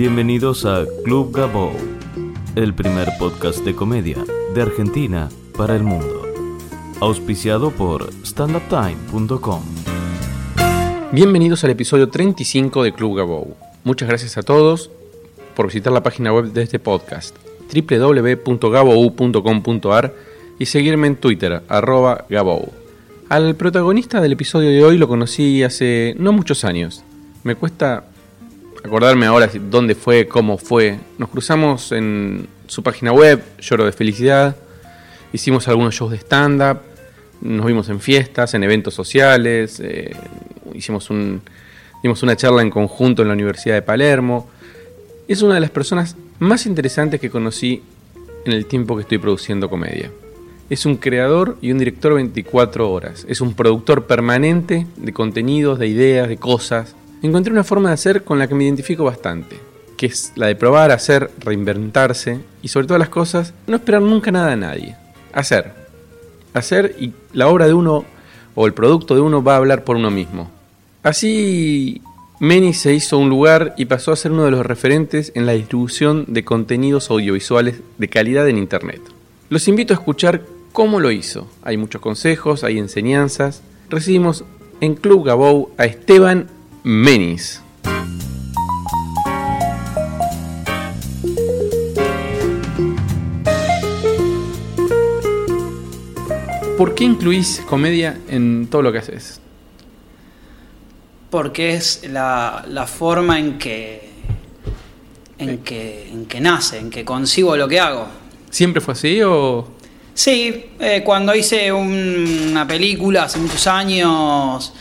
Bienvenidos a Club Gabo, el primer podcast de comedia de Argentina para el mundo. Auspiciado por standuptime.com. Bienvenidos al episodio 35 de Club Gabou. Muchas gracias a todos por visitar la página web de este podcast www.gabou.com.ar y seguirme en Twitter, arroba Gabou. Al protagonista del episodio de hoy lo conocí hace no muchos años. Me cuesta acordarme ahora dónde fue, cómo fue. Nos cruzamos en su página web, Lloro de Felicidad. Hicimos algunos shows de stand-up. Nos vimos en fiestas, en eventos sociales. eh, hicimos un, una charla en conjunto en la Universidad de Palermo. Es una de las personas más interesantes que conocí en el tiempo que estoy produciendo comedia. Es un creador y un director 24 horas. Es un productor permanente de contenidos, de ideas, de cosas. Encontré una forma de hacer con la que me identifico bastante, que es la de probar, hacer, reinventarse y sobre todas las cosas, no esperar nunca nada de nadie. Hacer. Hacer y la obra de uno o el producto de uno va a hablar por uno mismo. Así, Meni se hizo un lugar y pasó a ser uno de los referentes en la distribución de contenidos audiovisuales de calidad en Internet. Los invito a escuchar cómo lo hizo. Hay muchos consejos, hay enseñanzas. Recibimos en Club Gabou a Esteban Menis. ¿Por qué incluís comedia en todo lo que haces? porque es la, la forma en que, en, que, en que nace, en que concibo lo que hago. ¿Siempre fue así o...? Sí, eh, cuando hice un- una película hace muchos años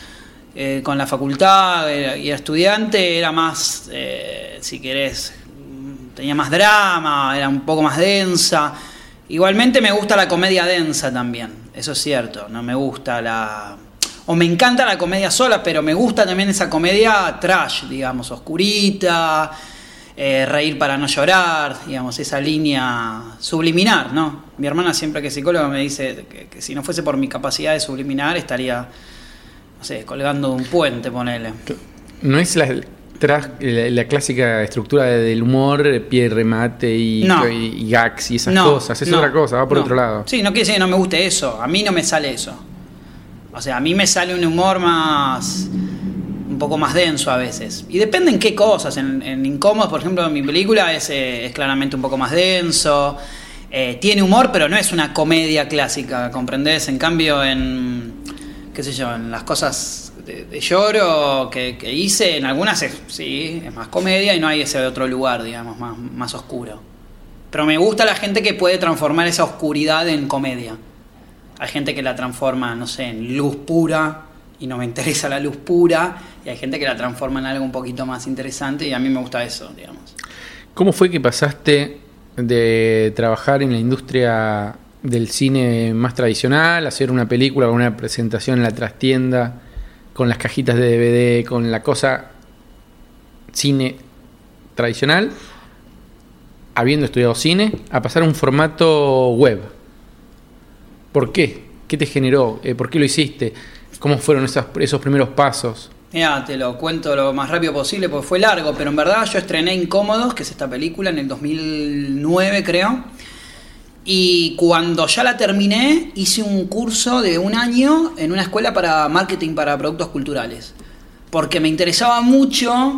eh, con la facultad era- y estudiante, era más, eh, si querés, tenía más drama, era un poco más densa. Igualmente me gusta la comedia densa también, eso es cierto, no me gusta la... O me encanta la comedia sola, pero me gusta también esa comedia trash, digamos, oscurita, eh, reír para no llorar, digamos, esa línea subliminar, ¿no? Mi hermana siempre que es psicóloga me dice que si no fuese por mi capacidad de subliminar estaría, no sé, colgando de un puente, ponele. No es la, tras- la, la clásica estructura de- del humor, pie de remate y, No. y, y gags y esas No, cosas. Es no, otra cosa, va por otro lado. Sí, no quiere decir que no me guste eso, a mí no me sale eso. O sea, a mí me sale un humor más. un poco más denso a veces. Y depende en qué cosas. En, en Incómodos, por ejemplo, en mi película es, eh, es claramente un poco más denso. Eh, tiene humor, pero no es una comedia clásica, ¿comprendés? En cambio, en. Qué sé yo, en las cosas de, lloro que, que hice, en algunas es, sí, es más comedia y no hay ese otro lugar, digamos, más, más oscuro. Pero me gusta la gente que puede transformar esa oscuridad en comedia. Hay gente que la transforma, no sé, en luz pura y no me interesa la luz pura. Y hay gente que la transforma en algo un poquito más interesante y a mí me gusta eso, digamos. ¿Cómo fue que pasaste de trabajar en la industria del cine más tradicional, hacer una película o una presentación en la trastienda, con las cajitas de DVD, con la cosa cine tradicional, habiendo estudiado cine, a pasar a un formato web? ¿Por qué? ¿Qué te generó? Eh, ¿Por qué lo hiciste? ¿Cómo fueron esas- esos primeros pasos? Mira, te lo cuento lo más rápido posible porque fue largo, pero en verdad yo estrené Incómodos, que es esta película, en el 2009 creo. Y cuando ya la terminé, hice un curso de un año en una escuela para marketing para productos culturales. Porque me interesaba mucho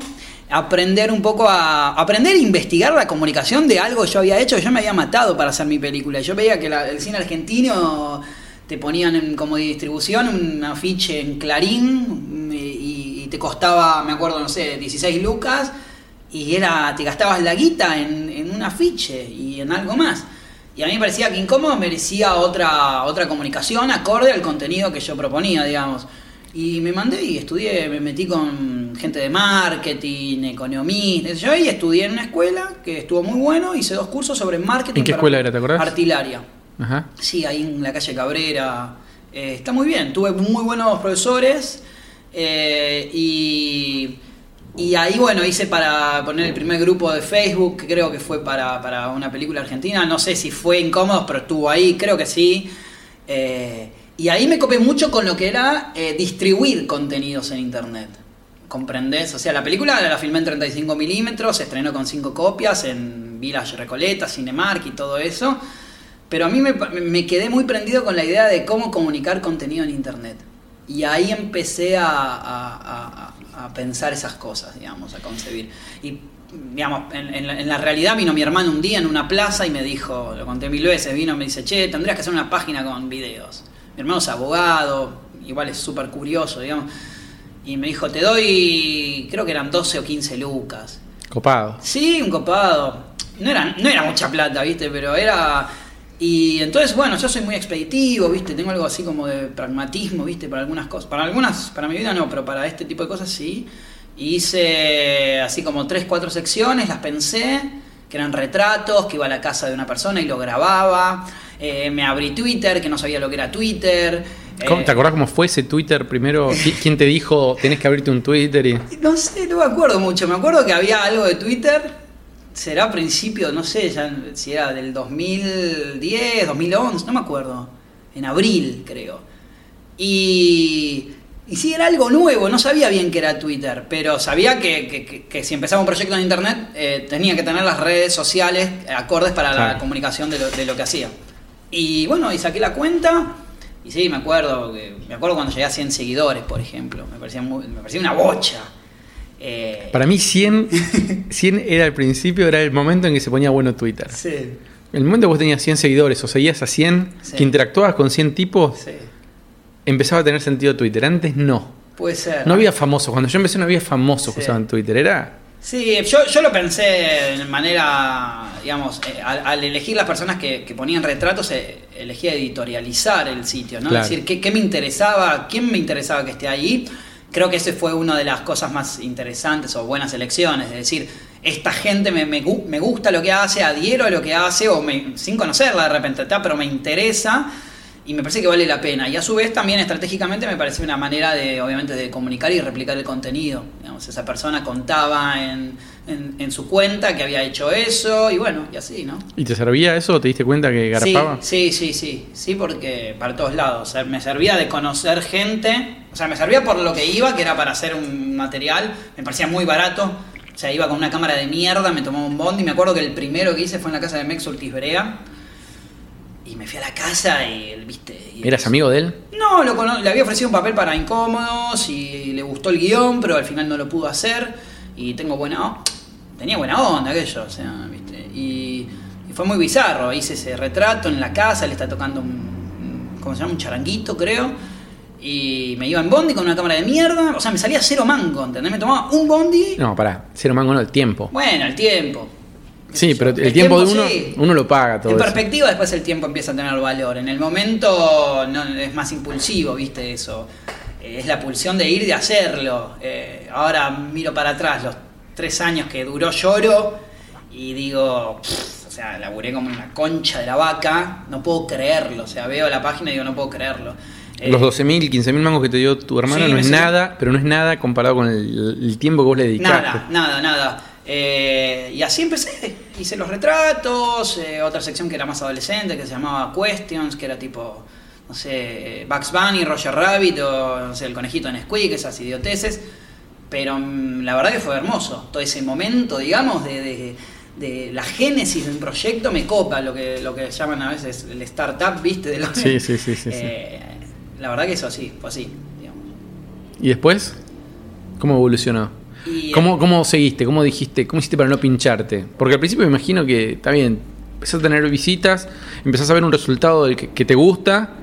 aprender un poco a aprender a investigar la comunicación de algo que yo había hecho, yo me había matado para hacer mi película. Yo veía que el cine argentino te ponían en- como distribución un afiche en Clarín mm, y, te costaba, me acuerdo, no sé, 16 lucas y era te gastabas la guita en un afiche y en algo más. Y a mí me parecía que Incómodo merecía otra, otra comunicación acorde al contenido que yo proponía, digamos. Y me mandé y estudié, me metí con gente de marketing, economista, yo, y estudié en una escuela que estuvo muy bueno, hice dos cursos sobre marketing. ¿En qué escuela era, te acordás? Artilaria. Ajá. Sí, ahí en la calle Cabrera. Eh, está muy bien, tuve muy buenos profesores eh, y, y ahí, bueno, hice para poner el primer grupo de Facebook, que creo que fue para, para una película argentina. No sé si fue incómodo, pero estuvo ahí, creo que sí. Eh, y ahí me copé mucho con lo que era eh, distribuir contenidos en Internet. comprendés. O sea, la película la filmé en 35 milímetros, se estrenó con 5 copias en Village Recoleta, Cinemark y todo eso. Pero a mí me, quedé muy prendido con la idea de cómo comunicar contenido en Internet. Y ahí empecé a- a pensar esas cosas, digamos, a concebir. Y, digamos, en, en la, en la realidad vino mi hermano un día en una plaza y me dijo, lo conté mil veces, vino y me dice, che, tendrías que hacer una página con videos. Mi hermano es abogado, igual es súper curioso, digamos. Y me dijo, te doy, creo que eran 12 o 15 lucas. Copado. Sí, un copado. No era, no era mucha plata, ¿viste? Pero era... Y entonces, bueno, yo soy muy expeditivo, ¿viste? Tengo algo así como de pragmatismo, ¿viste? Para algunas cosas. Para algunas, para mi vida no, pero para este tipo de cosas sí. Hice así como tres, cuatro secciones, las pensé, que eran retratos, que iba a la casa de una persona y lo grababa. Eh, me abrí Twitter, que no sabía lo que era Twitter. ¿Cómo- ¿Te acordás cómo fue ese Twitter primero? ¿Qui- ¿Quién te dijo tenés que abrirte un Twitter? Y... No sé, no me acuerdo mucho. Me acuerdo que había algo de Twitter. Será a principio, no sé, ya, si era del 2010, 2011, no me acuerdo. En abril, creo. Y, y sí, era algo nuevo. No sabía bien qué era Twitter, pero sabía que, que- si empezaba un proyecto en Internet eh, tenía que tener las redes sociales acordes para la comunicación de lo, de lo que hacía. Y bueno, y saqué la cuenta. Y sí, me acuerdo, que, me acuerdo cuando llegué a 100 seguidores, por ejemplo. Me parecía, muy- me parecía una bocha. Eh, Para mí 100, 100 era el principio, era el momento en que se ponía bueno Twitter. Sí, El momento que vos tenías 100 seguidores o seguías a 100, Sí. que interactuabas con 100 tipos, sí. empezaba a tener sentido Twitter. Antes no. Puede ser. No había famosos. Cuando yo empecé no había famosos que usaban Twitter. Era... Sí, yo, yo lo pensé de manera, digamos, eh, al, al elegir las personas que, que ponían retratos, eh, elegía editorializar el sitio, ¿no? Claro. Es decir, ¿qué, qué me interesaba, quién me interesaba que esté ahí. Creo que ese fue una de las cosas más interesantes o buenas elecciones, es decir, esta gente me, me, me gusta lo que hace, adhiero a lo que hace, o me- sin conocerla de repente, ¿tá? pero me interesa y me parece que vale la pena. Y a su vez también estratégicamente me pareció una manera de, obviamente, de comunicar y replicar el contenido. Digamos, esa persona contaba en, en- en su cuenta que había hecho eso y bueno, y así, ¿no? ¿Y te servía eso? ¿Te diste cuenta que garpaba? Sí, sí, sí, sí, sí, porque para todos lados. O sea, me servía de conocer gente, o sea, me servía por lo que iba, que era para hacer un material, me parecía muy barato. O sea, iba con una cámara de mierda, me tomaba un bondi. Me acuerdo que el primero que hice fue en la casa de Mex Ortiz Brea. Y me fui a la casa y él, viste. y- ¿Eras amigo de él? no, lo le había ofrecido un papel para incómodos y le gustó el guion, pero al final no lo pudo hacer. Y tengo buena tenía buena onda aquello, o sea, ¿viste? Y, y fue muy bizarro. Hice ese retrato en la casa, le está tocando un, ¿cómo se llama? Un charanguito, creo. Y me iba en bondi con una cámara de mierda. O sea, me salía cero mango, ¿entendés? Me tomaba un bondi. No, pará. Cero mango no, el tiempo. Bueno, el tiempo. Sí, pero el, tiempo, de uno, sí. uno lo paga todo En eso. perspectiva después el tiempo empieza a tener valor. En el momento no, es más impulsivo, ¿viste? Eso. Eh, Es la pulsión de ir, de hacerlo. Eh, ahora miro para atrás los tres años que duró lloro y digo, "Pff", o sea, laburé como una concha de la vaca. No puedo creerlo. O sea, veo la página y digo, no puedo creerlo. Eh, Los 12.000, 15.000 mangos que te dio tu hermano Sí, no es nada, pero no es nada comparado con el, el tiempo que vos le dedicaste. Nada, nada, nada. Eh, y así empecé. Hice los retratos, eh, otra sección que era más adolescente, que se llamaba Questions, que era tipo, no sé, Bugs Bunny, Roger Rabbit o no sé, el conejito en Squeak, esas idioteces. Pero mm, la verdad que fue hermoso. Todo ese momento, digamos, de, de- de la génesis de un proyecto me copa, lo que, lo que llaman a veces el startup, ¿viste? De lo- Sí, sí, sí, sí, sí. Eh, La verdad que eso sí, fue así. digamos. ¿Y después? ¿Cómo evolucionó? Y, ¿Cómo, ¿Cómo seguiste? ¿Cómo dijiste? ¿Cómo hiciste para no pincharte? Porque al principio me imagino que, está bien, empezás a tener visitas, empezás a ver un resultado del que, que te gusta,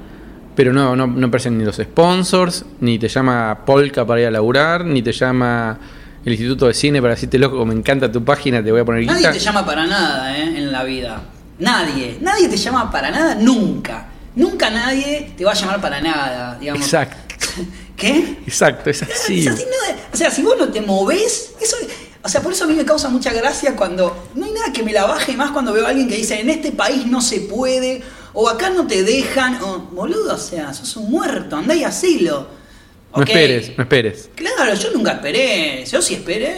pero no, no, no aparecen ni los sponsors, ni te llama Polka para ir a laburar, ni te llama el Instituto de Cine para decirte, loco, me encanta tu página, te voy a poner Nadie guita. te llama para nada ¿eh? en la vida. Nadie. Nadie te llama para nada nunca. Nunca nadie te va a llamar para nada, digamos. Exacto, ¿Qué? exacto, es así. Es así, no- o sea, si vos no te movés, eso, o sea, por eso a mí me causa mucha gracia cuando no hay nada que me la baje más cuando veo a alguien que dice en este país no se puede o acá no te dejan, o boludo, o sea, sos un muerto, andá y hacelo. No esperes, no esperes. Claro, yo nunca esperé. Yo si esperé,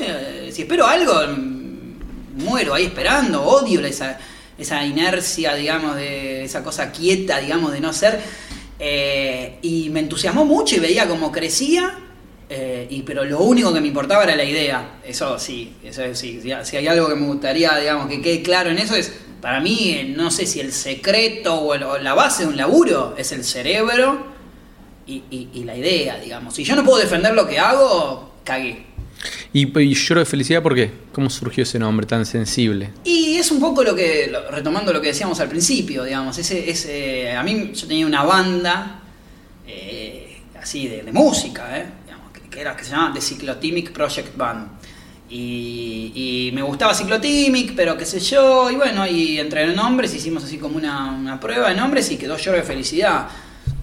eh, si espero algo, mm, muero ahí esperando. Odio esa, esa inercia, digamos, de esa cosa quieta, digamos, de no ser. Eh, y me entusiasmó mucho y veía cómo crecía. eh, y, pero lo único que me importaba era la idea. Eso sí, eso sí. Si hay algo que me gustaría, digamos, que quede claro en eso es, para mí, no sé si el secreto o, el- o la base de un laburo es el cerebro y, y- y la idea, digamos. Si yo no puedo defender lo que hago, cagué. Y, y lloro de felicidad, ¿por qué? ¿Cómo surgió ese nombre tan sensible? Y es un poco lo que, lo- retomando lo que decíamos al principio, digamos, ese, ese, a mí yo tenía una banda eh, así de, de música, eh, digamos, que, que era que se llamaba The Cyclotimic Project Band. Y, me gustaba Cyclotimic, pero qué sé yo, y bueno, y entre nombres hicimos así como una, prueba de nombres y quedó lloro de felicidad.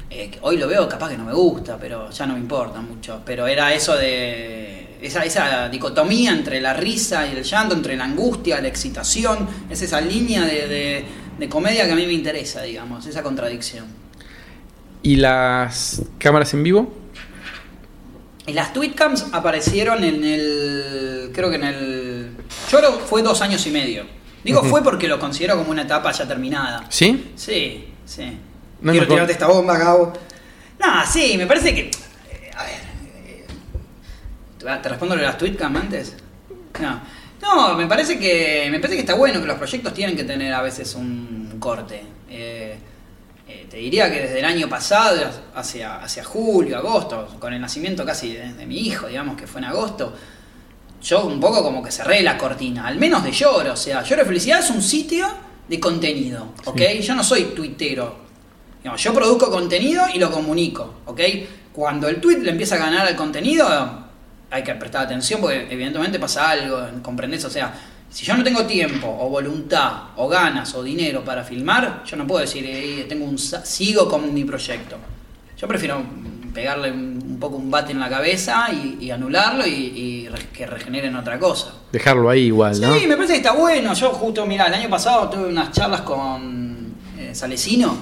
Eh, hoy lo veo, capaz que no me gusta, pero ya no me importa mucho. Pero era eso de. Esa, esa dicotomía entre la risa y el llanto, entre la angustia, la excitación. Es esa línea de, de- de comedia que a mí me interesa, digamos, esa contradicción. ¿Y las cámaras en vivo? Y las tweetcams aparecieron en el. Creo que en el. Yo creo que fue dos años y medio. Digo fue porque lo considero como una etapa ya terminada. ¿Sí? Sí, sí. No Quiero tirarte esta bomba, Gabo. No, sí, me parece que. a ver. eh, ¿te- ¿Te respondo lo de las tweetcam antes? No. No, me parece que. Me parece que está bueno que los proyectos tienen que tener a veces un corte. Eh, eh, te diría que desde el año pasado, hacia, hacia julio, agosto, con el nacimiento casi de, de mi hijo, digamos que fue en agosto, yo un poco como que cerré la cortina, al menos de Lloro. O sea, Lloro de Felicidad es un sitio de contenido, ¿ok? Yo no soy tuitero. Yo produzco contenido y lo comunico, ¿ok? Cuando el tweet le empieza a ganar al contenido, hay que prestar atención porque evidentemente pasa algo, ¿comprendés? O sea, si yo no tengo tiempo o voluntad o ganas o dinero para filmar, yo no puedo decir, "Eh, tengo un sigo con mi proyecto. Yo prefiero pegarle un, un poco un bate en la cabeza y, y anularlo y, que regeneren otra cosa. Dejarlo ahí igual, ¿no? Sí, me parece que está bueno. Yo justo, mira, el año pasado tuve unas charlas con eh, Salesino,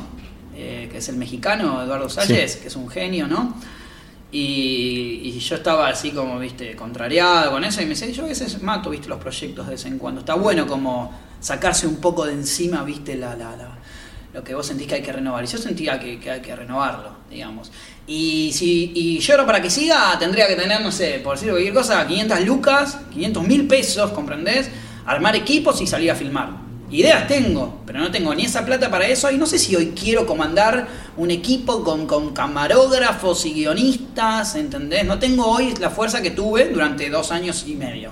eh, que es el mexicano, Eduardo Salles, que es un genio, ¿no? Y, yo estaba así como, viste, contrariado con eso y me decía, yo a veces mato, viste, los proyectos de vez en cuando. Está bueno como sacarse un poco de encima, viste, la, la, la- lo que vos sentís que hay que renovar. Y yo sentía que, que hay que renovarlo, digamos. Y si y lloro para que siga, tendría que tener, no sé, por decir cualquier cosa, 500 lucas, 500 mil pesos, ¿comprendés? Armar equipos y salir a filmar. Ideas tengo, pero no tengo ni esa plata para eso y no sé si hoy quiero comandar un equipo con, con camarógrafos y guionistas, ¿entendés? No tengo hoy la fuerza que tuve durante dos años y medio.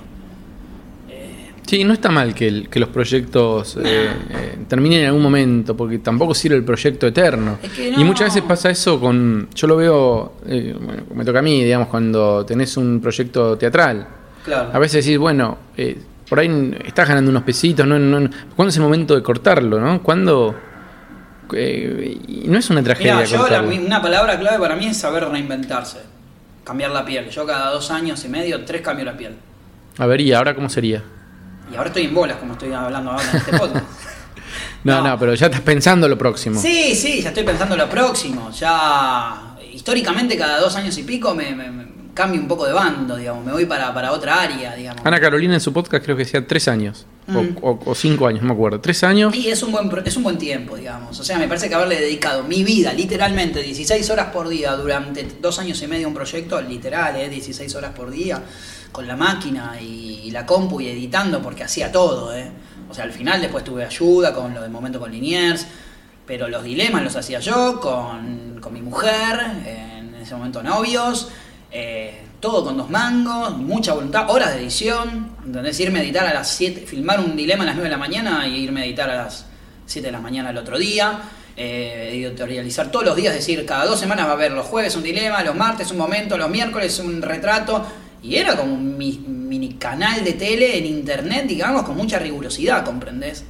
Eh, Sí, no está mal que, el- que los proyectos eh, eh, terminen en algún momento, porque tampoco sirve el proyecto eterno. Es que Y muchas veces pasa eso con. Yo lo veo, eh, bueno, me toca a mí, digamos, cuando tenés un proyecto teatral. claro. A veces decís, bueno, eh, por ahí estás ganando unos pesitos, no, no, ¿cuándo es el momento de cortarlo, no? ¿Cuándo.? eh, no es una tragedia yo la- una palabra clave para mí es saber reinventarse, cambiar la piel. Yo cada dos años y medio, tres cambio la piel. A ver, ¿y ahora cómo sería? Y ahora estoy en bolas, como estoy hablando ahora en este podcast. No, no, No. pero ya estás pensando lo próximo. Sí, sí, ya estoy pensando lo próximo. Ya históricamente cada dos años y pico me, me- me cambio un poco de bando, digamos. Me voy para, para otra área, digamos. Ana Carolina en su podcast creo que decía tres años. o- Mm. O, o cinco años, no me acuerdo. Tres años. Y es un, buen, es un buen tiempo, digamos. O sea, me parece que haberle dedicado mi vida, literalmente, 16 horas por día durante dos años y medio a un proyecto, literal, ¿eh? 16 horas por día, con la máquina y, y la compu y editando, porque hacía todo, ¿eh? O sea, al final después tuve ayuda con lo de momento con Liniers, pero los dilemas los hacía yo con, con mi mujer, en ese momento novios, eh, todo con dos mangos, mucha voluntad, horas de edición, ¿entendés? Irme a editar a las 7, filmar un dilema a las 9 de la mañana y irme a editar a las 7 de la mañana el otro día, eh, editorializar todos los días, decir, cada dos semanas va a haber los jueves un dilema, los martes un momento, los miércoles un retrato, y era como un mi- mini canal de tele en internet, digamos, con mucha rigurosidad, ¿comprendés?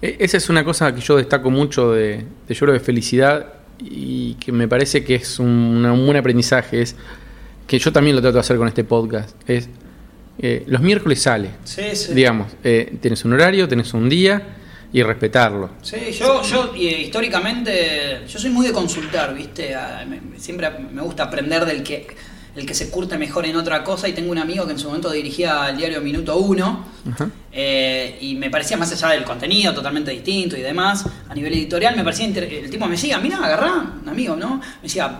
E- Esa es una cosa que yo destaco mucho de, de Lloro de Felicidad y que me parece que es un, un buen aprendizaje. Es que yo también lo trato de hacer con este podcast. Es eh, los miércoles sale. Sí, sí. Digamos, eh, tienes un horario, tienes un día y respetarlo. Sí, yo, yo eh, históricamente, yo soy muy de consultar, ¿viste? Ah, me- siempre me gusta aprender del que, el que se curte mejor en otra cosa y tengo un amigo que en su momento dirigía el diario Minuto Uno Ajá. eh, y me parecía más allá del contenido totalmente distinto y demás, a nivel editorial me parecía, el tipo me decía, mira, agarrá, un amigo, ¿no? Me decía,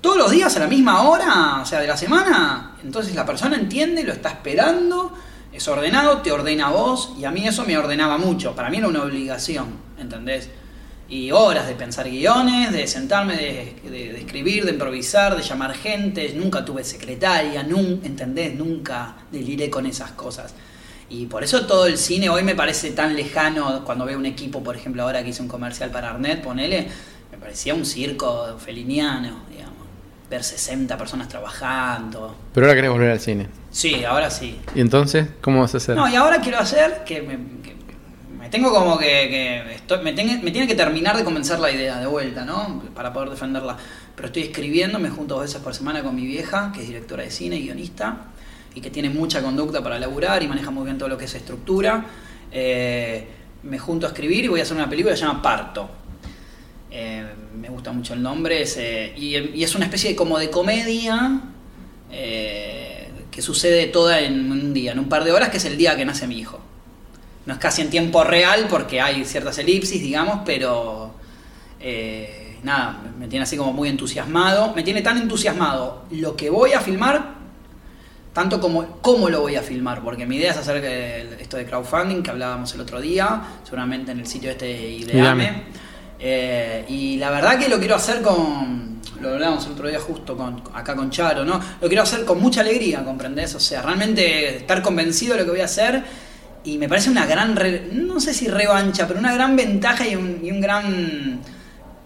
todos los días a la misma hora, o sea, de la semana, entonces la persona entiende, lo está esperando, es ordenado, te ordena a vos, y a mí eso me ordenaba mucho, para mí era una obligación, ¿entendés? Y horas de pensar guiones, de sentarme, de, escribir, de improvisar, de llamar gente, nunca tuve secretaria, ¿entendés? Nunca deliré con esas cosas. Y por eso todo el cine hoy me parece tan lejano cuando veo un equipo, por ejemplo, ahora que hice un comercial para Arnet, ponele, me parecía un circo feliniano, digamos. Ver 60 personas trabajando. Pero ahora querés volver al cine. Sí, ahora sí. ¿Y entonces cómo vas a hacer? No, y ahora quiero hacer que me, que me tengo como que, que estoy- me, tenga- me tiene que terminar de convencer la idea de vuelta, ¿no? Para poder defenderla. Pero estoy escribiendo, me junto dos veces por semana con mi vieja, que es directora de cine y guionista, y que tiene mucha conducta para laburar y maneja muy bien todo lo que es estructura. Eh, me junto a escribir y voy a hacer una película que se llama Parto. Eh, me gusta mucho el nombre, es, eh, y, y es una especie de, como de comedia eh, que sucede toda en un día, en un par de horas, que es el día que nace mi hijo. No es casi en tiempo real porque hay ciertas elipsis, digamos, pero nada, me tiene así como muy entusiasmado. Me tiene tan entusiasmado lo que voy a filmar, tanto como cómo lo voy a filmar, porque mi idea es hacer esto de crowdfunding que hablábamos el otro día, seguramente en el sitio este de Ideame. Ideame. Eh, y la verdad que lo quiero hacer con. Lo hablábamos el otro día justo con, acá con Charo, ¿no? Lo quiero hacer con mucha alegría, ¿comprendés? O sea, realmente estar convencido de lo que voy a hacer. Y me parece una gran. re- no sé si revancha, pero una gran ventaja y un, gran.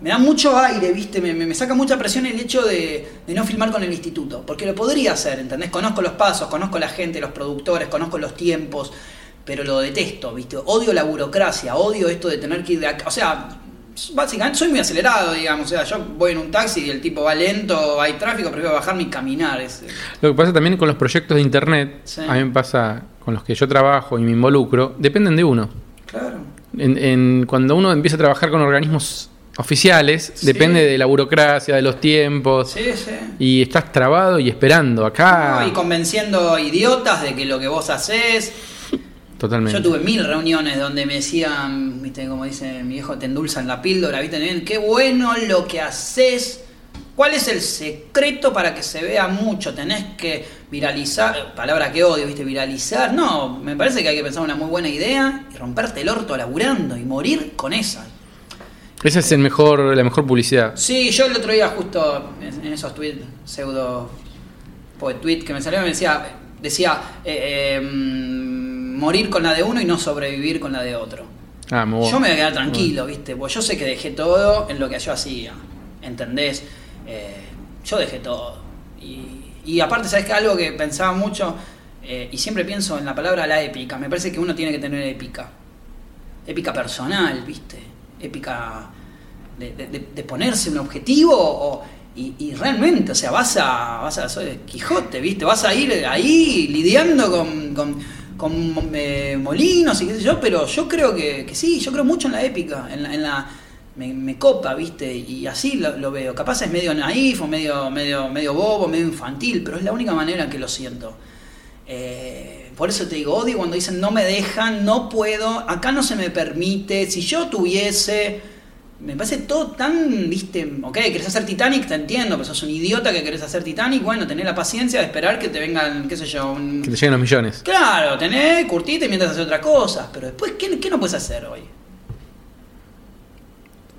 Me da mucho aire, ¿viste? Me, me- me saca mucha presión el hecho de, de no filmar con el instituto. Porque lo podría hacer, ¿entendés? Conozco los pasos, conozco la gente, los productores, conozco los tiempos. Pero lo detesto, ¿viste? Odio la burocracia, odio esto de tener que ir de acá. O sea, básicamente soy muy acelerado, digamos. O sea, yo voy en un taxi y el tipo va lento, hay tráfico, prefiero bajarme y caminar. Es, Lo que pasa también con los proyectos de internet, Sí. a mí me pasa con los que yo trabajo y me involucro, dependen de uno. claro. En, en- cuando uno empieza a trabajar con organismos oficiales, Sí. depende de la burocracia, de los tiempos, Sí, sí. y estás trabado y esperando acá. No, y convenciendo idiotas de que lo que vos haces Totalmente. Yo tuve mil reuniones donde me decían, viste, como dice mi viejo, te endulzan la píldora, viste, bien, qué bueno lo que haces. ¿Cuál es el secreto para que se vea mucho? Tenés que viralizar, palabra que odio, viste, viralizar. No, me parece que hay que pensar una muy buena idea y romperte el orto laburando y morir con esa. Esa es el mejor, la mejor publicidad. Sí, yo el otro día justo en esos tweets, pseudo poet tweet que me salió, me decía, decía eh, eh, morir con la de uno y no sobrevivir con la de otro. Ah, muy bueno. Yo me voy a quedar tranquilo, ¿viste? Pues yo sé que dejé todo en lo que yo hacía, ¿entendés? Eh, yo dejé todo. Y, y aparte, ¿sabes qué? Algo que pensaba mucho, eh, y siempre pienso en la palabra la épica, me parece que uno tiene que tener épica. Épica personal, ¿viste? Épica de, de- de- de ponerse un objetivo o- y, y realmente, o sea, vas a, vas a soy Quijote, ¿viste? Vas a ir ahí lidiando con, con, con, eh, molinos y qué sé yo, pero yo creo que, sí, yo creo mucho en la épica, en la... Me, copa, ¿viste? Y así lo, veo. Capaz es medio naif o medio, medio, medio bobo, medio infantil, pero es la única manera que lo siento. Eh, por eso te digo, odio cuando dicen no me dejan, no puedo, acá no se me permite, si yo tuviese, me parece todo tan, viste, ok, querés hacer Titanic, te entiendo, pero sos un idiota que querés hacer Titanic, bueno, tenés la paciencia de esperar que te vengan, qué sé yo, un... Que te lleguen los millones. Claro, tenés, curtite mientras haces otra cosa, pero después, ¿qué, qué no puedes hacer hoy?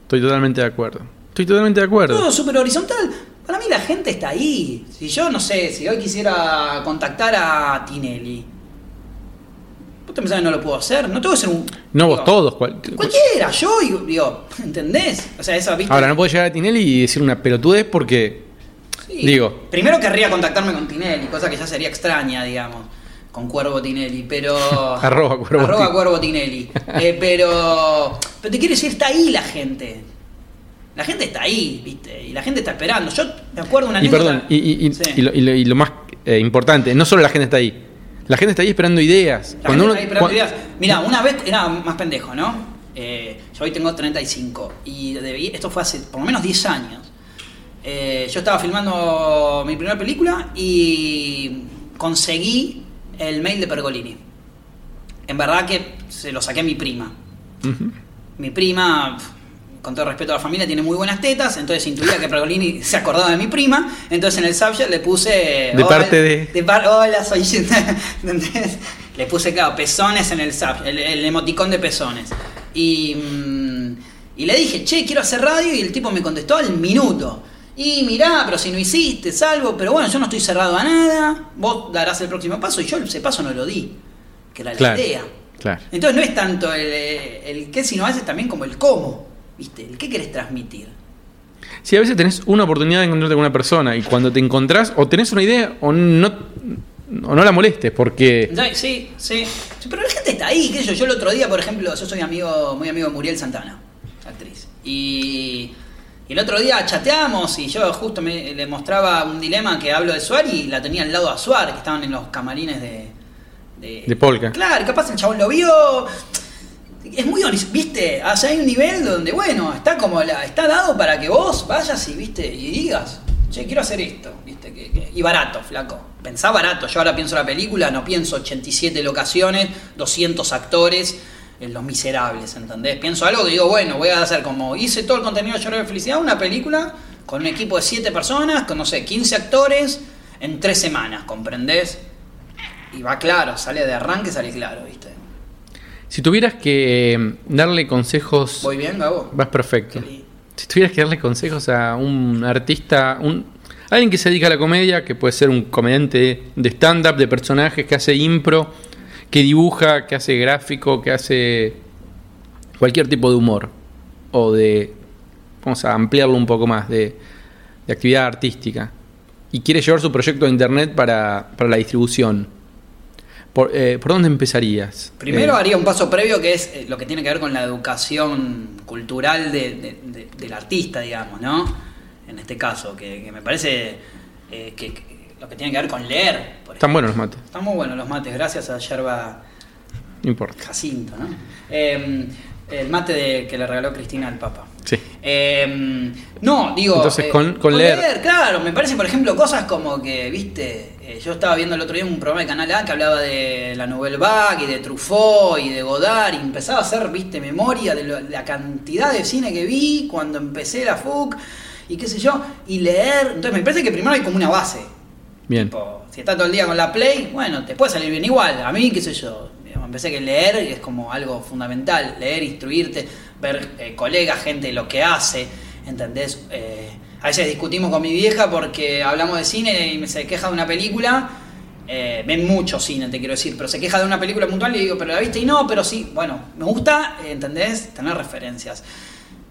Estoy totalmente de acuerdo. Estoy totalmente de acuerdo. Todo súper horizontal. Para mí la gente está ahí. Si yo, no sé, si hoy quisiera contactar a Tinelli, ¿vos te pensás que no lo puedo hacer? No tengo que ser un... No vos todos. cual- Cualquiera, yo, digo, ¿entendés? O sea, esa. Ahora, no puedo llegar a Tinelli y decir una pelotudez porque. Sí. digo. Primero querría contactarme con Tinelli, cosa que ya sería extraña, digamos. Con Cuervo Tinelli, pero. Arroba Cuervo Arroba Cuervo Tinelli. Eh, pero. Pero te quiero decir, está ahí la gente. La gente está ahí, ¿viste? Y la gente está esperando. Yo me acuerdo una Y anécdota- perdón, y, y- y- Sí. y lo, y lo- y lo más eh, importante, no solo la gente está ahí. La gente está ahí esperando ideas. La gente está ahí esperando ideas. Mira, una vez era más pendejo, ¿no? Eh, yo hoy tengo 35 y debí- esto fue hace por lo menos 10 años. Eh, yo estaba filmando mi primera película y conseguí el mail de Pergolini. En verdad que se lo saqué a mi prima. Mi prima con todo respeto a la familia, tiene muy buenas tetas, entonces intuía que Pergolini se acordaba de mi prima, entonces en el subject le puse... De parte de... de par- hola, soy... Le puse, claro, pezones en el subject, el, el emoticón de pezones. Y, mm, y le dije, che, quiero hacer radio, y el tipo me contestó al minuto. Y mirá, pero si no hiciste, salvo, pero bueno, yo no estoy cerrado a nada, vos darás el próximo paso, y yo ese paso no lo di, que era la Claro, idea. claro. Entonces no es tanto el, el qué, sino a veces también como el cómo, ¿viste? Qué querés transmitir. Sí, a veces tenés una oportunidad de encontrarte con una persona y cuando te encontrás o tenés una idea o no, o no la molestes porque... Sí, sí, Sí, Pero la gente está ahí, qué sé yo. Yo el otro día, por ejemplo, yo soy amigo, muy amigo de Muriel Santana, actriz. Y, y el otro día chateamos y yo justo me, le mostraba un dilema que hablo de Suar y la tenía al lado a Suar, que estaban en los camarines de... De Polka. Claro, y capaz el chabón lo vio. Es muy viste, o sea, hay un nivel donde, bueno, está como la, está dado para que vos vayas y viste, y digas, che, quiero hacer esto, viste, que, y barato, flaco. Pensá barato, yo ahora pienso la película, no pienso 87 locaciones, 200 actores, en Los Miserables, ¿entendés? Pienso algo que digo, bueno, voy a hacer como hice todo el contenido de Llorar de Felicidad, una película con un equipo de 7 personas, con, no sé, 15 actores, en 3 semanas, ¿comprendés? Y va claro, sale de arranque, sale claro, ¿viste? Si tuvieras que eh, darle consejos... ¿Voy bien, Gabo? Vas perfecto. Si tuvieras que darle consejos a un artista, un, alguien que se dedica a la comedia, que puede ser un comediante de stand-up, de personajes, que hace impro, que dibuja, que hace gráfico, que hace cualquier tipo de humor, o de, vamos a ampliarlo un poco más, de, de actividad artística, y quiere llevar su proyecto a internet para, para la distribución. ¿Por, eh, ¿por dónde empezarías? Primero Eh, haría un paso previo que es eh, lo que tiene que ver con la educación cultural de- de- de- del artista, digamos, ¿no? En este caso, que, que me parece eh, que, que lo que tiene que ver con leer. por están ejemplo. buenos los mates, Están muy buenos los mates, gracias a Yerba no importa. Jacinto, ¿no? Eh, el mate de, que le regaló Cristina al Papa. Sí. Eh, no, digo. Entonces, eh, con- con leer. Claro, me parece, por ejemplo, cosas como que, viste, eh, yo estaba viendo el otro día un programa de Canal A que hablaba de la Nouvelle Vague y de Truffaut y de Godard y empezaba a hacer, viste, memoria de, lo- de la cantidad de cine que vi cuando empecé la FUC y qué sé yo, y leer. Entonces, me parece que primero hay como una base. Bien. Tipo, si estás todo el día con la Play, bueno, te puede salir bien igual. A mí, qué sé yo, empecé que leer es como algo fundamental. Leer, instruirte, ver eh, colegas, gente, lo que hace, ¿entendés? Eh, a veces discutimos con mi vieja porque hablamos de cine y me se queja de una película. eh, ven mucho cine, te quiero decir, pero se queja de una película puntual y digo, pero la viste y no, pero sí. Bueno, me gusta, eh, ¿entendés? Tener referencias.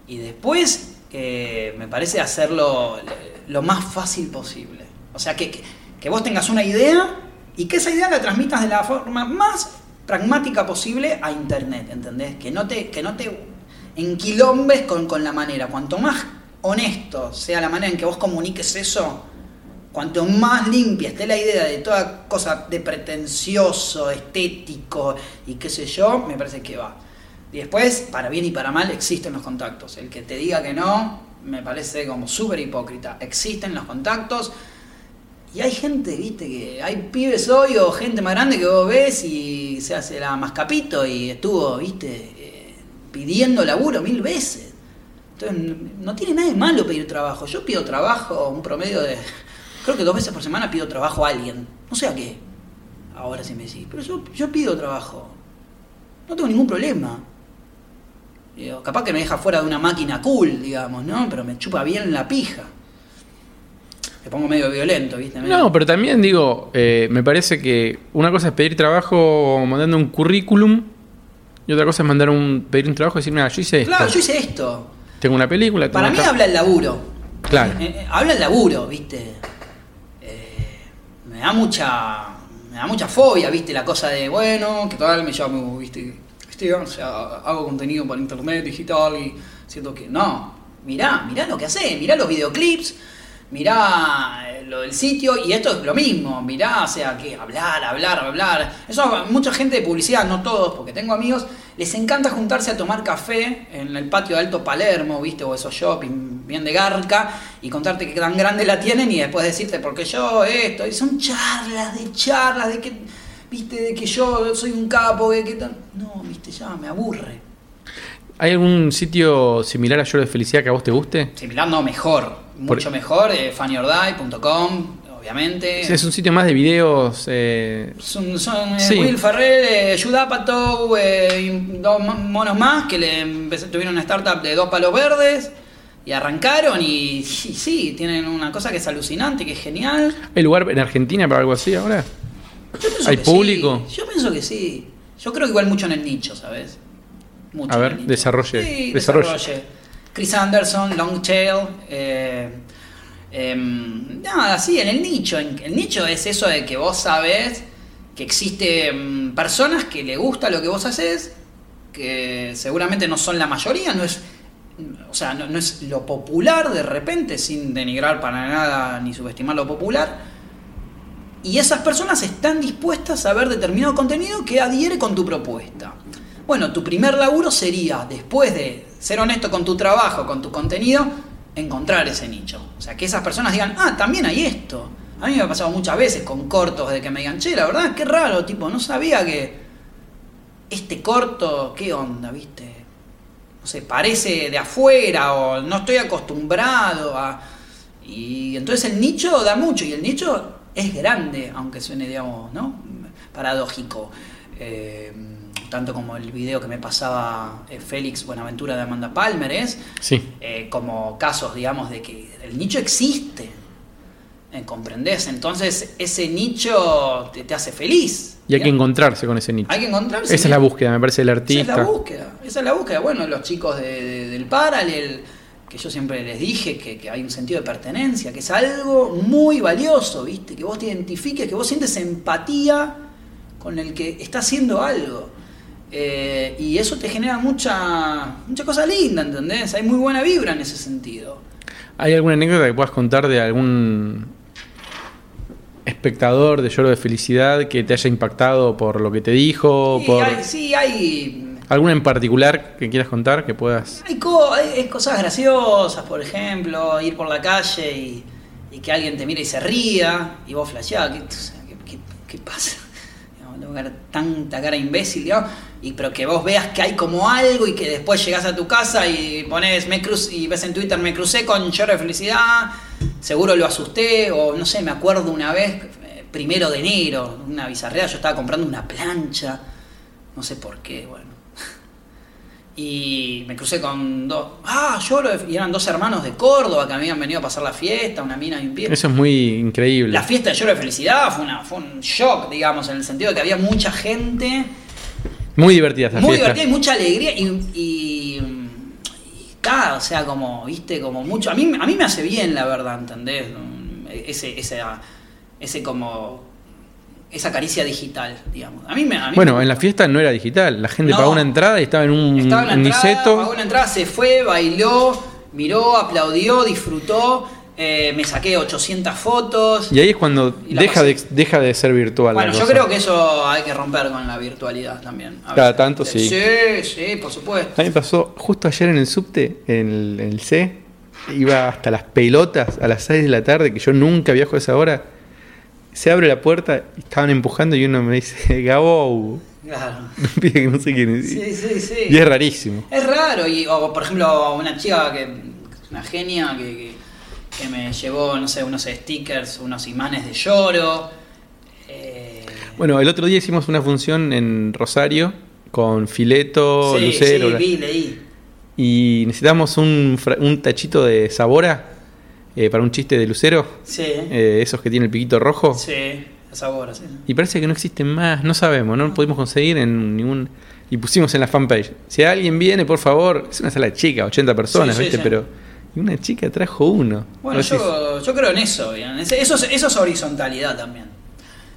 Y después, eh, me parece hacerlo lo más fácil posible. O sea, que, que, que vos tengas una idea y que esa idea la transmitas de la forma más pragmática posible a internet, ¿entendés? Que no te, que no te enquilombes con, con la manera. Cuanto más honesto sea la manera en que vos comuniques eso, cuanto más limpia esté la idea de toda cosa de pretencioso, estético y qué sé yo, me parece que va. Y después, para bien y para mal, existen los contactos. El que te diga que no, me parece como súper hipócrita. Existen los contactos. Y hay gente, viste, que hay pibes hoy o gente más grande que vos ves y se hace la mascapito y estuvo, viste, eh, pidiendo laburo mil veces. Entonces, no tiene nada de malo pedir trabajo. Yo pido trabajo, un promedio de. Creo que dos veces por semana pido trabajo a alguien. No sé a qué. Ahora sí me decís. Pero yo, yo pido trabajo. No tengo ningún problema. Digo, capaz que me deja fuera de una máquina cool, digamos, ¿no? Pero me chupa bien la pija. Me pongo medio violento, ¿viste? Medio- No, pero también digo, eh, me parece que una cosa es pedir trabajo mandando un currículum y otra cosa es mandar un pedir un trabajo y decir, mira, yo hice esto. Claro, yo hice esto. Tengo una película. tengo Para mí esta-". habla el laburo. Claro. Eh, eh, habla el laburo, ¿viste? Eh, me da mucha. Me da mucha fobia, ¿viste? La cosa de, bueno, que tal, me llamo, ¿viste? ¿Viste? O sea, hago contenido para internet, digital y siento que. No, mirá, mirá lo que hace, mirá los videoclips, mirá lo del sitio y esto es lo mismo, mirá, o sea, que hablar, hablar, hablar. Eso mucha gente de publicidad, no todos, porque tengo amigos, les encanta juntarse a tomar café en el patio de Alto Palermo, ¿viste? O esos shopping bien de garca y contarte que tan grande la tienen y después decirte porque yo esto. Y son charlas de charlas de que, ¿viste? De que yo soy un capo, de que tal. No, ¿viste? Ya me aburre. ¿Hay algún sitio similar a Lloro de Felicidad que a vos te guste? Similar, no, mejor. Por- Mucho mejor. Eh, obviamente. Es un sitio más de videos. eh, Son, son, eh, Sí. Will Ferrell, eh, Judd Apatow, eh, y dos mo- monos más que le empecé- tuvieron una startup de dos palos verdes y arrancaron y, y sí, tienen una cosa que es alucinante, que es genial. ¿Hay lugar en Argentina para algo así ahora? ¿Hay público? sí. Yo pienso que sí. Yo creo que igual mucho en el nicho, ¿sabes? Mucho A ver, desarrolle, Sí, desarrolle. desarrolle. Chris Anderson, Longtail. Eh, em, nada, sí, en el nicho. El nicho es eso de que vos sabés que existen personas que le gusta lo que vos haces, que seguramente no son la mayoría, no es. O sea, no es lo popular de repente, sin denigrar para nada ni subestimar lo popular, y esas personas están dispuestas a ver determinado contenido que adhiere con tu propuesta. Bueno, tu primer laburo sería, después de ser honesto con tu trabajo, con tu contenido, encontrar ese nicho. O sea, que esas personas digan, ah, también hay esto. A mí me ha pasado muchas veces con cortos de que me digan, che, la verdad, qué raro, tipo, no sabía que este corto, ¿qué onda, viste? No sé, parece de afuera o no estoy acostumbrado a... Y entonces el nicho da mucho y el nicho es grande, aunque suene, digamos, ¿no? Paradójico. Eh, tanto como el video que me pasaba eh, Félix Buenaventura de Amanda Palmer es, Sí. eh, como casos, digamos, de que el nicho existe. eh, ¿Comprendés? Entonces ese nicho te, te hace feliz. Y hay que encontrarse con ese nicho. Hay que encontrarse. Esa es la búsqueda, me parece, del Esa artista. es la búsqueda, esa es la búsqueda. Bueno, los chicos de- de- del Paralel, que yo siempre les dije que, que hay un sentido de pertenencia, que es algo muy valioso, ¿viste? Que vos te identifiques, que vos sientes empatía con el que está haciendo algo. Eh, y eso te genera mucha, mucha cosa linda, ¿entendés? Hay muy buena vibra en ese sentido. ¿Hay alguna anécdota que puedas contar de algún espectador de Lloro de Felicidad que te haya impactado por lo que te dijo? Sí, por hay, sí, hay ¿Alguna en particular que quieras contar que puedas? Hay, co- hay- hay cosas graciosas, por ejemplo, ir por la calle y, y que alguien te mire y se ría y vos flasheás, ¿qué, o sea, ¿qué, qué- qué pasa? Digamos, tengo que ver tanta cara imbécil, digamos, y, pero que vos veas que hay como algo y que después llegás a tu casa y pones me cruz y ves en Twitter me crucé con lloro de felicidad, seguro lo asusté, o no sé, me acuerdo una vez, eh, primero de enero, una bizarrea, yo estaba comprando una plancha, no sé por qué, bueno. Y me crucé con dos. Ah, lloro. de- Y eran dos hermanos de Córdoba que habían venido a pasar la fiesta, una mina y un pie. Eso es muy increíble. La fiesta de lloro de felicidad fue, una, fue un shock, digamos, en el sentido de que había mucha gente, Muy divertida esta muy fiesta. divertida y mucha alegría. Y, y, y ta, o sea, como, viste, como mucho. A mí, a mí me hace bien, la verdad, ¿entendés? Ese, ese, ese como. Esa caricia digital, digamos. A mí me. a mí Bueno, me- en la fiesta no era digital. La gente No. pagó una entrada y estaba en un Estaba en la un entrada, pagó la entrada, se fue, bailó, miró, aplaudió, disfrutó. Eh, me saqué 800 fotos. Y ahí es cuando deja de, deja de ser virtual. la Bueno, yo cosa. creo que eso hay que romper con la virtualidad también. a Cada veces. tanto, sí. Sí, sí, por supuesto. A mí me pasó justo ayer en el subte, en el, en el C, iba hasta las pelotas a las 6 de la tarde, que yo nunca viajo a esa hora. Se abre la puerta y estaban empujando y uno me dice, Gabo, Claro. que no sé quién es. Sí, sí, sí. Y es rarísimo. Es raro, y, o por ejemplo, una chica que es una genia que, que- que me llevó, no sé, unos stickers, unos imanes de lloro. eh, Bueno, el otro día hicimos una función en Rosario con Fileto, sí, Lucero, sí, vi, leí. y necesitamos un, un tachito de sabora eh, para un chiste de Lucero, Sí, eh, esos que tiene el piquito rojo. sí, esa obra, sí. Y parece que no existen más, no sabemos, no lo pudimos conseguir en ningún... Y pusimos en la fanpage, si alguien viene, por favor, es una sala chica, 80 personas, Sí, sí, ¿viste? sí. Pero y una chica trajo uno. Bueno, yo, yo creo en eso, bien. Eso, es, eso es horizontalidad también.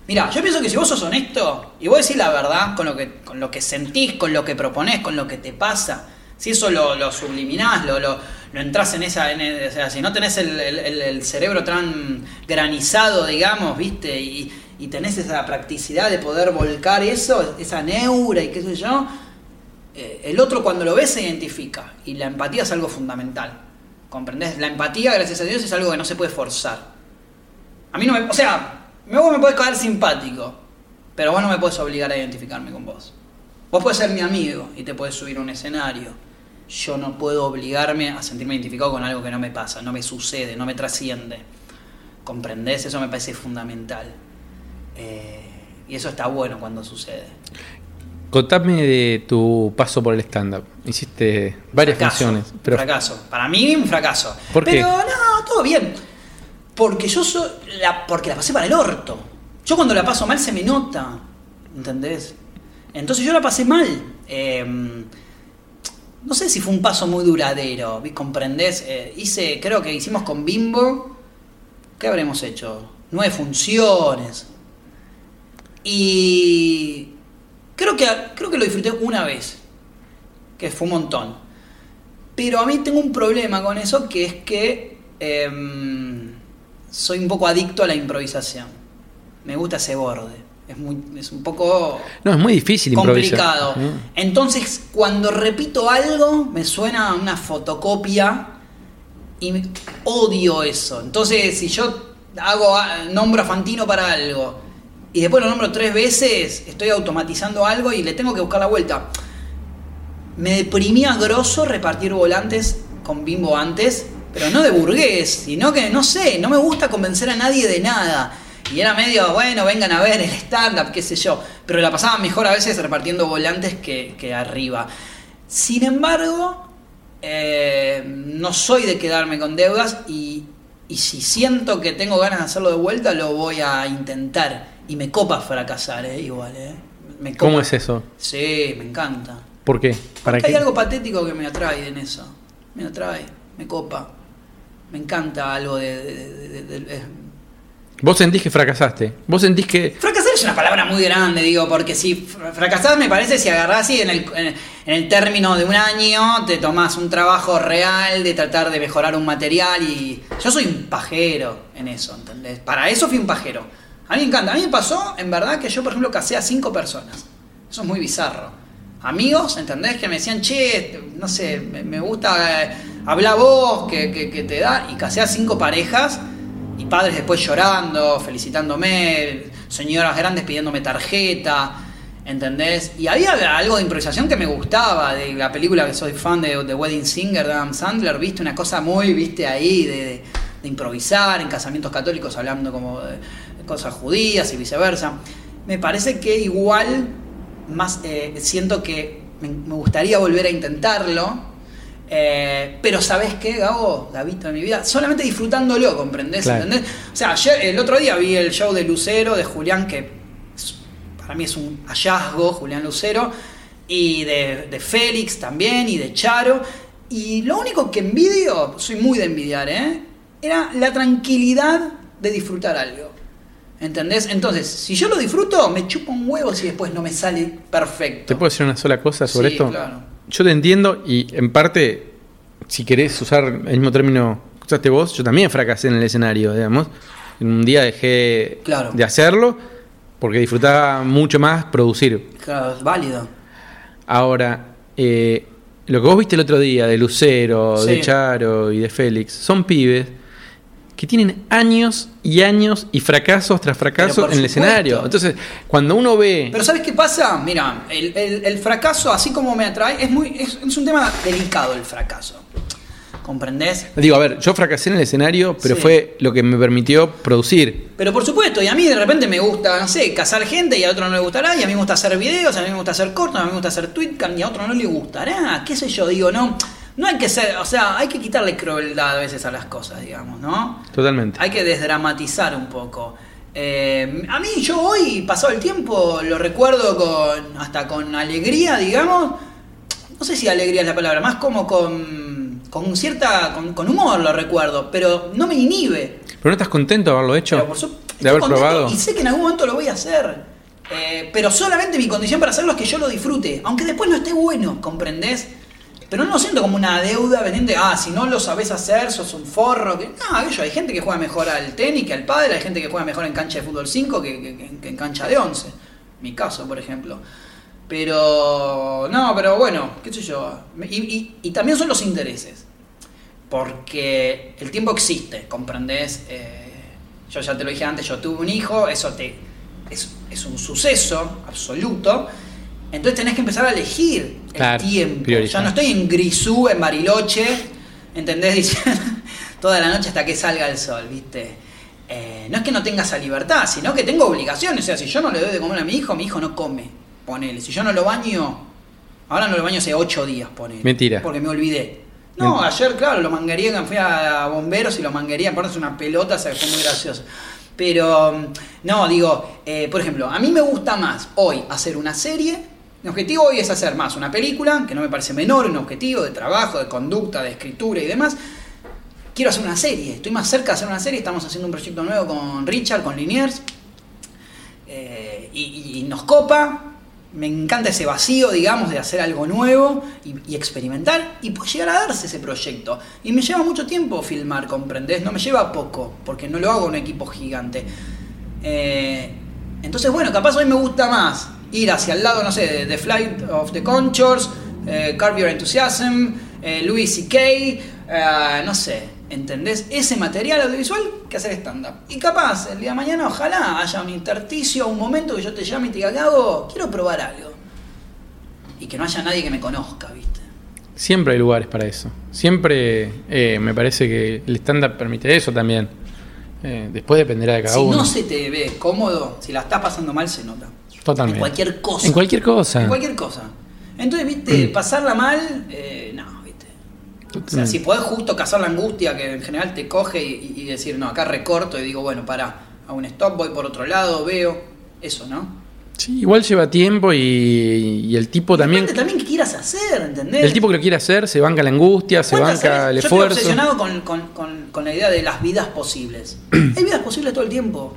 Mira, yo pienso que si vos sos honesto y vos decís la verdad con lo que, con lo que sentís, con lo que proponés, con lo que te pasa, si eso lo, lo subliminás, lo, lo, lo entras en esa. en el- o sea, si no tenés el, el- el- el cerebro tan granizado, digamos, ¿viste? Y, y tenés esa practicidad de poder volcar eso, esa neura y qué sé yo, eh, el otro cuando lo ve se identifica. Y la empatía es algo fundamental. ¿Comprendés? La empatía, gracias a Dios, es algo que no se puede forzar. A mí no me. O sea, vos me podés caer simpático, pero vos no me podés obligar a identificarme con vos. Vos podés ser mi amigo y te podés subir a un escenario yo no puedo obligarme a sentirme identificado con algo que no me pasa, no me sucede, no me trasciende. ¿Comprendés? Eso me parece fundamental. Eh, y eso está bueno cuando sucede. Contame de tu paso por el stand-up. Hiciste varias Fracaso, funciones. Pero Fracaso. Para mí, un fracaso. ¿Por qué? pero no, todo bien. Porque yo soy. La, porque la pasé para el orto. Yo cuando la paso mal se me nota. ¿Entendés? Entonces yo la pasé mal. Eh, no sé si fue un paso muy duradero. ¿vi- ¿Comprendés? Eh, hice, creo que hicimos con Bimbo. ¿Qué habremos hecho? Nueve funciones. Y. Creo que, creo que lo disfruté una vez. Que fue un montón. Pero a mí tengo un problema con eso, que es que em, soy un poco adicto a la improvisación. Me gusta ese borde. Es, muy, es un poco no, es muy difícil complicado. Entonces, cuando repito algo, me suena a una fotocopia y me- odio eso. Entonces, si yo hago a- nombro a Fantino para algo y después lo nombro tres veces, estoy automatizando algo y le tengo que buscar la vuelta. Me deprimía grosso repartir volantes con Bimbo antes, pero no de burgués, sino que no sé, no me gusta convencer a nadie de nada. Y era medio, bueno, vengan a ver el stand-up, qué sé yo. Pero la pasaba mejor a veces repartiendo volantes que, arriba. Sin embargo, eh, no soy de quedarme con deudas y, y si siento que tengo ganas de hacerlo de vuelta, lo voy a intentar. Y me copa fracasar, ¿eh? igual. ¿eh? Me copa. ¿Cómo es eso? Sí, me encanta. ¿Por qué? ¿Para Porque hay qué? algo patético que me atrae en eso. Me atrae, me copa. Me encanta algo de... de- de- de- de- de- Vos sentís que fracasaste. Vos sentís que. Fracasar es una palabra muy grande, digo, porque si fr- fracasar me parece si agarrás así en el, en, en el término de un año, te tomás un trabajo real de tratar de mejorar un material y yo soy un pajero en eso, ¿entendés? Para eso fui un pajero. A mí me encanta. A mí me pasó, en verdad, que yo, por ejemplo, casé a cinco personas. Eso es muy bizarro. Amigos, ¿entendés? Que me decían, che, no sé, me, gusta, eh, habla vos, que, que- te da. Y casé a cinco parejas y padres después llorando, felicitándome, señoras grandes pidiéndome tarjeta, ¿entendés? Y había algo de improvisación que me gustaba, de la película que soy fan de The Wedding Singer de Adam Sandler, viste una cosa muy, viste ahí, de, de- de improvisar en casamientos católicos hablando como de cosas judías y viceversa. Me parece que igual, más eh, siento que me, me gustaría volver a intentarlo. Eh, pero ¿sabes qué, Gabo? Gabito de mi vida, solamente disfrutándolo, ¿comprendés? Claro. ¿Entendés? O sea, ayer- el otro día vi el show de Lucero, de Julián, que es- para mí es un hallazgo, Julián Lucero, y de, de Félix también, y de Charo. Y lo único que envidio, soy muy de envidiar, ¿eh? Era la tranquilidad de disfrutar algo. ¿Entendés? Entonces, si yo lo disfruto, me chupo un huevo si después no me sale perfecto. ¿Te puedo decir una sola cosa sobre Sí, esto? claro. Yo te entiendo y en parte, si querés usar el mismo término que usaste vos, yo también fracasé en el escenario, digamos. En un día dejé Claro. de hacerlo porque disfrutaba mucho más producir. Claro, es válido. Ahora, eh, lo que vos viste el otro día de Lucero, de. Charo y de Félix, son pibes que tienen años y años y fracasos tras por en el supuesto. escenario. Entonces, cuando uno ve... Pero ¿sabes qué pasa? Mira, el, el- el fracaso, así como me atrae, es, muy, es, es un tema delicado el fracaso. ¿Comprendés? Digo, a ver, yo fracasé en el escenario, pero Sí. fue lo que me permitió producir. Pero por supuesto, y a mí de repente me gusta, no sé, cazar gente y a otro no le gustará, y a mí me gusta hacer videos, a mí me gusta hacer cortos, a mí me gusta hacer tweetcam y a otro no le gustará, qué sé yo, digo, no, no hay que ser, o sea, hay que quitarle crueldad a veces a las cosas, digamos, ¿no? Totalmente. Hay que desdramatizar un poco. Eh, a mí yo hoy, pasado el tiempo, lo recuerdo con hasta con alegría, digamos. No sé si alegría es la palabra, más como con, con cierta, con, con humor lo recuerdo, pero no me inhibe. ¿Pero no estás contento de haberlo hecho? Por su- de haber probado. Y sé que en algún momento lo voy a hacer. Eh, pero solamente mi condición para hacerlo es que yo lo disfrute. Aunque después no esté bueno, ¿comprendés? Pero no lo siento como una deuda pendiente. Ah, si no lo sabes hacer, sos un forro. Que... No, aquello, hay gente que juega mejor al tenis que al pádel. Hay gente que juega mejor en cancha de fútbol 5 que, que- en cancha de 11. Mi caso, por ejemplo. Pero, no, pero bueno, qué sé yo. Y, y- y también son los intereses porque el tiempo existe, ¿comprendés? Eh, yo ya te lo dije antes, yo tuve un hijo, eso te, es, es un suceso absoluto, Entonces tenés que empezar a elegir el Claro, tiempo. priorizar. Ya no estoy en Grisú, en Bariloche, ¿entendés? Diciendo toda la noche hasta que salga el sol, ¿viste? Eh, no es que no tenga esa libertad, sino que tengo obligaciones. O sea, si yo no le doy de comer a mi hijo, mi hijo no come. Ponele. Si yo no lo baño, ahora no lo baño hace ocho días, ponele. Mentira. Porque me olvidé. No, Mentira. ayer, claro, lo manguería, que fui a bomberos y lo manguería, aparte es una pelota, o sea, fue muy gracioso. Pero, mm, no, digo, eh, por ejemplo, a mí me gusta más hoy hacer una serie. Mi objetivo hoy es hacer más una película, que no me parece menor, un objetivo de trabajo, de conducta, de escritura y demás. Quiero hacer una serie, estoy más cerca de hacer una serie, estamos haciendo un proyecto nuevo con Richard, con Liniers, eh, y, nos copa. Me encanta ese vacío, digamos, de hacer algo nuevo y, experimentar y pues llegar a darse ese proyecto. Y me lleva mucho tiempo filmar, ¿comprendés? No me lleva poco, porque no lo hago en un equipo gigante. Eh, entonces, bueno, capaz hoy me gusta más ir hacia el lado, no sé, de The Flight of the Conchors, eh, Curb Your Enthusiasm, eh, Louis C.K., eh, no sé, ¿entendés? Ese material audiovisual que hacer stand-up. Y capaz, el día de mañana, ojalá haya un intersticio, un momento que yo te llame y te diga, Gabo, quiero probar algo. Y que no haya nadie que me conozca, ¿viste? Siempre hay lugares para eso. Siempre eh, me parece que el stand-up permite eso también. Eh, después dependerá de cada si uno. no se te ve cómodo, si la estás pasando mal, se nota. Totalmente. En cualquier cosa. En cualquier cosa. En cualquier cosa. Entonces, viste, pasarla mal, eh, no, viste. O sea, Totalmente. si podés justo cazar la angustia que en general te coge y, y decir, no, acá recorto y digo, bueno, para, a un stop, voy por otro lado, veo, eso, ¿no? Sí, igual lleva tiempo y, y el tipo también. Depende también qué quieras hacer, ¿entendés? El tipo que lo quiere hacer se banca la angustia, se ¿Cuántas banca sabés? el Yo estoy esfuerzo. obsesionado con, con- con- con la idea de las vidas posibles. Hay vidas posibles todo el tiempo.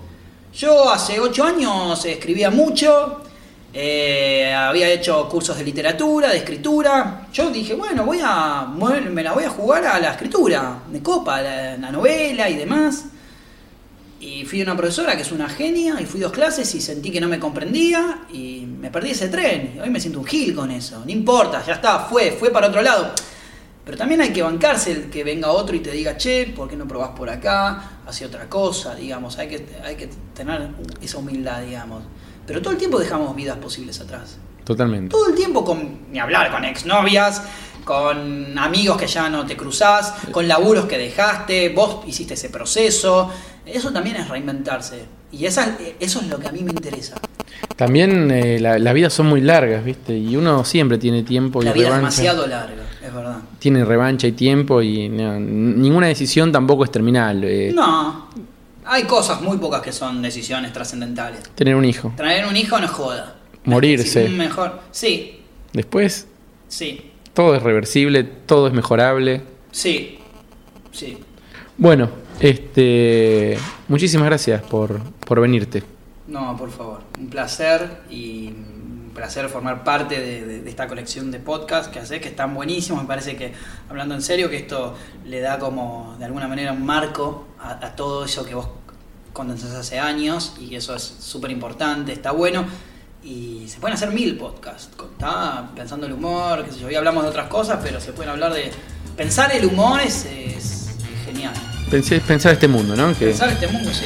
Yo hace ocho años escribía mucho, eh, había hecho cursos de literatura, de escritura. Yo dije, bueno, voy a, me la voy a jugar a la escritura, me copa la, la novela y demás. Y fui una profesora que es una genia y fui dos clases y sentí que no me comprendía y me perdí ese tren. Hoy me siento un gil con eso. No importa, ya está, fue, fue para otro lado. Pero también hay que bancarse el que venga otro y te diga, che, ¿por qué no probás por acá? Hacia otra cosa, digamos. Hay que, hay que tener esa humildad, digamos. Pero todo el tiempo dejamos vidas posibles atrás. Totalmente. Todo el tiempo con, ni hablar, con exnovias, con amigos que ya no te cruzás, con laburos que dejaste, vos hiciste ese proceso. Eso también es reinventarse. Y esa, eso es lo que a mí me interesa. También eh, la- las vidas son muy largas, ¿viste? Y uno siempre tiene tiempo y La vida es revancha. demasiado larga, es verdad. Tiene revancha y tiempo y no, ninguna decisión tampoco es terminal. eh, No, hay cosas muy pocas que son decisiones trascendentales. Tener un hijo. Traer un hijo no joda. Morirse. Sí, mejor. Sí, Después, sí, todo es reversible, todo es mejorable. sí, sí. Bueno, este, muchísimas gracias por, por venirte. No, por favor. Un placer y un placer formar parte de, de- de esta colección de podcasts que haces, que están buenísimos. Me parece que, hablando en serio, que esto le da como, de alguna manera, un marco a, a todo eso que vos condensás hace años y eso es súper importante, está bueno. Y se pueden hacer mil podcasts. Está pensando el humor, qué sé yo. Hoy hablamos de otras cosas, pero se pueden hablar de... Pensar el humor es, es genial. Pensé, pensar este mundo, ¿no? Que, Pensar este mundo, sí.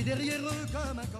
Et derrière eux, comme un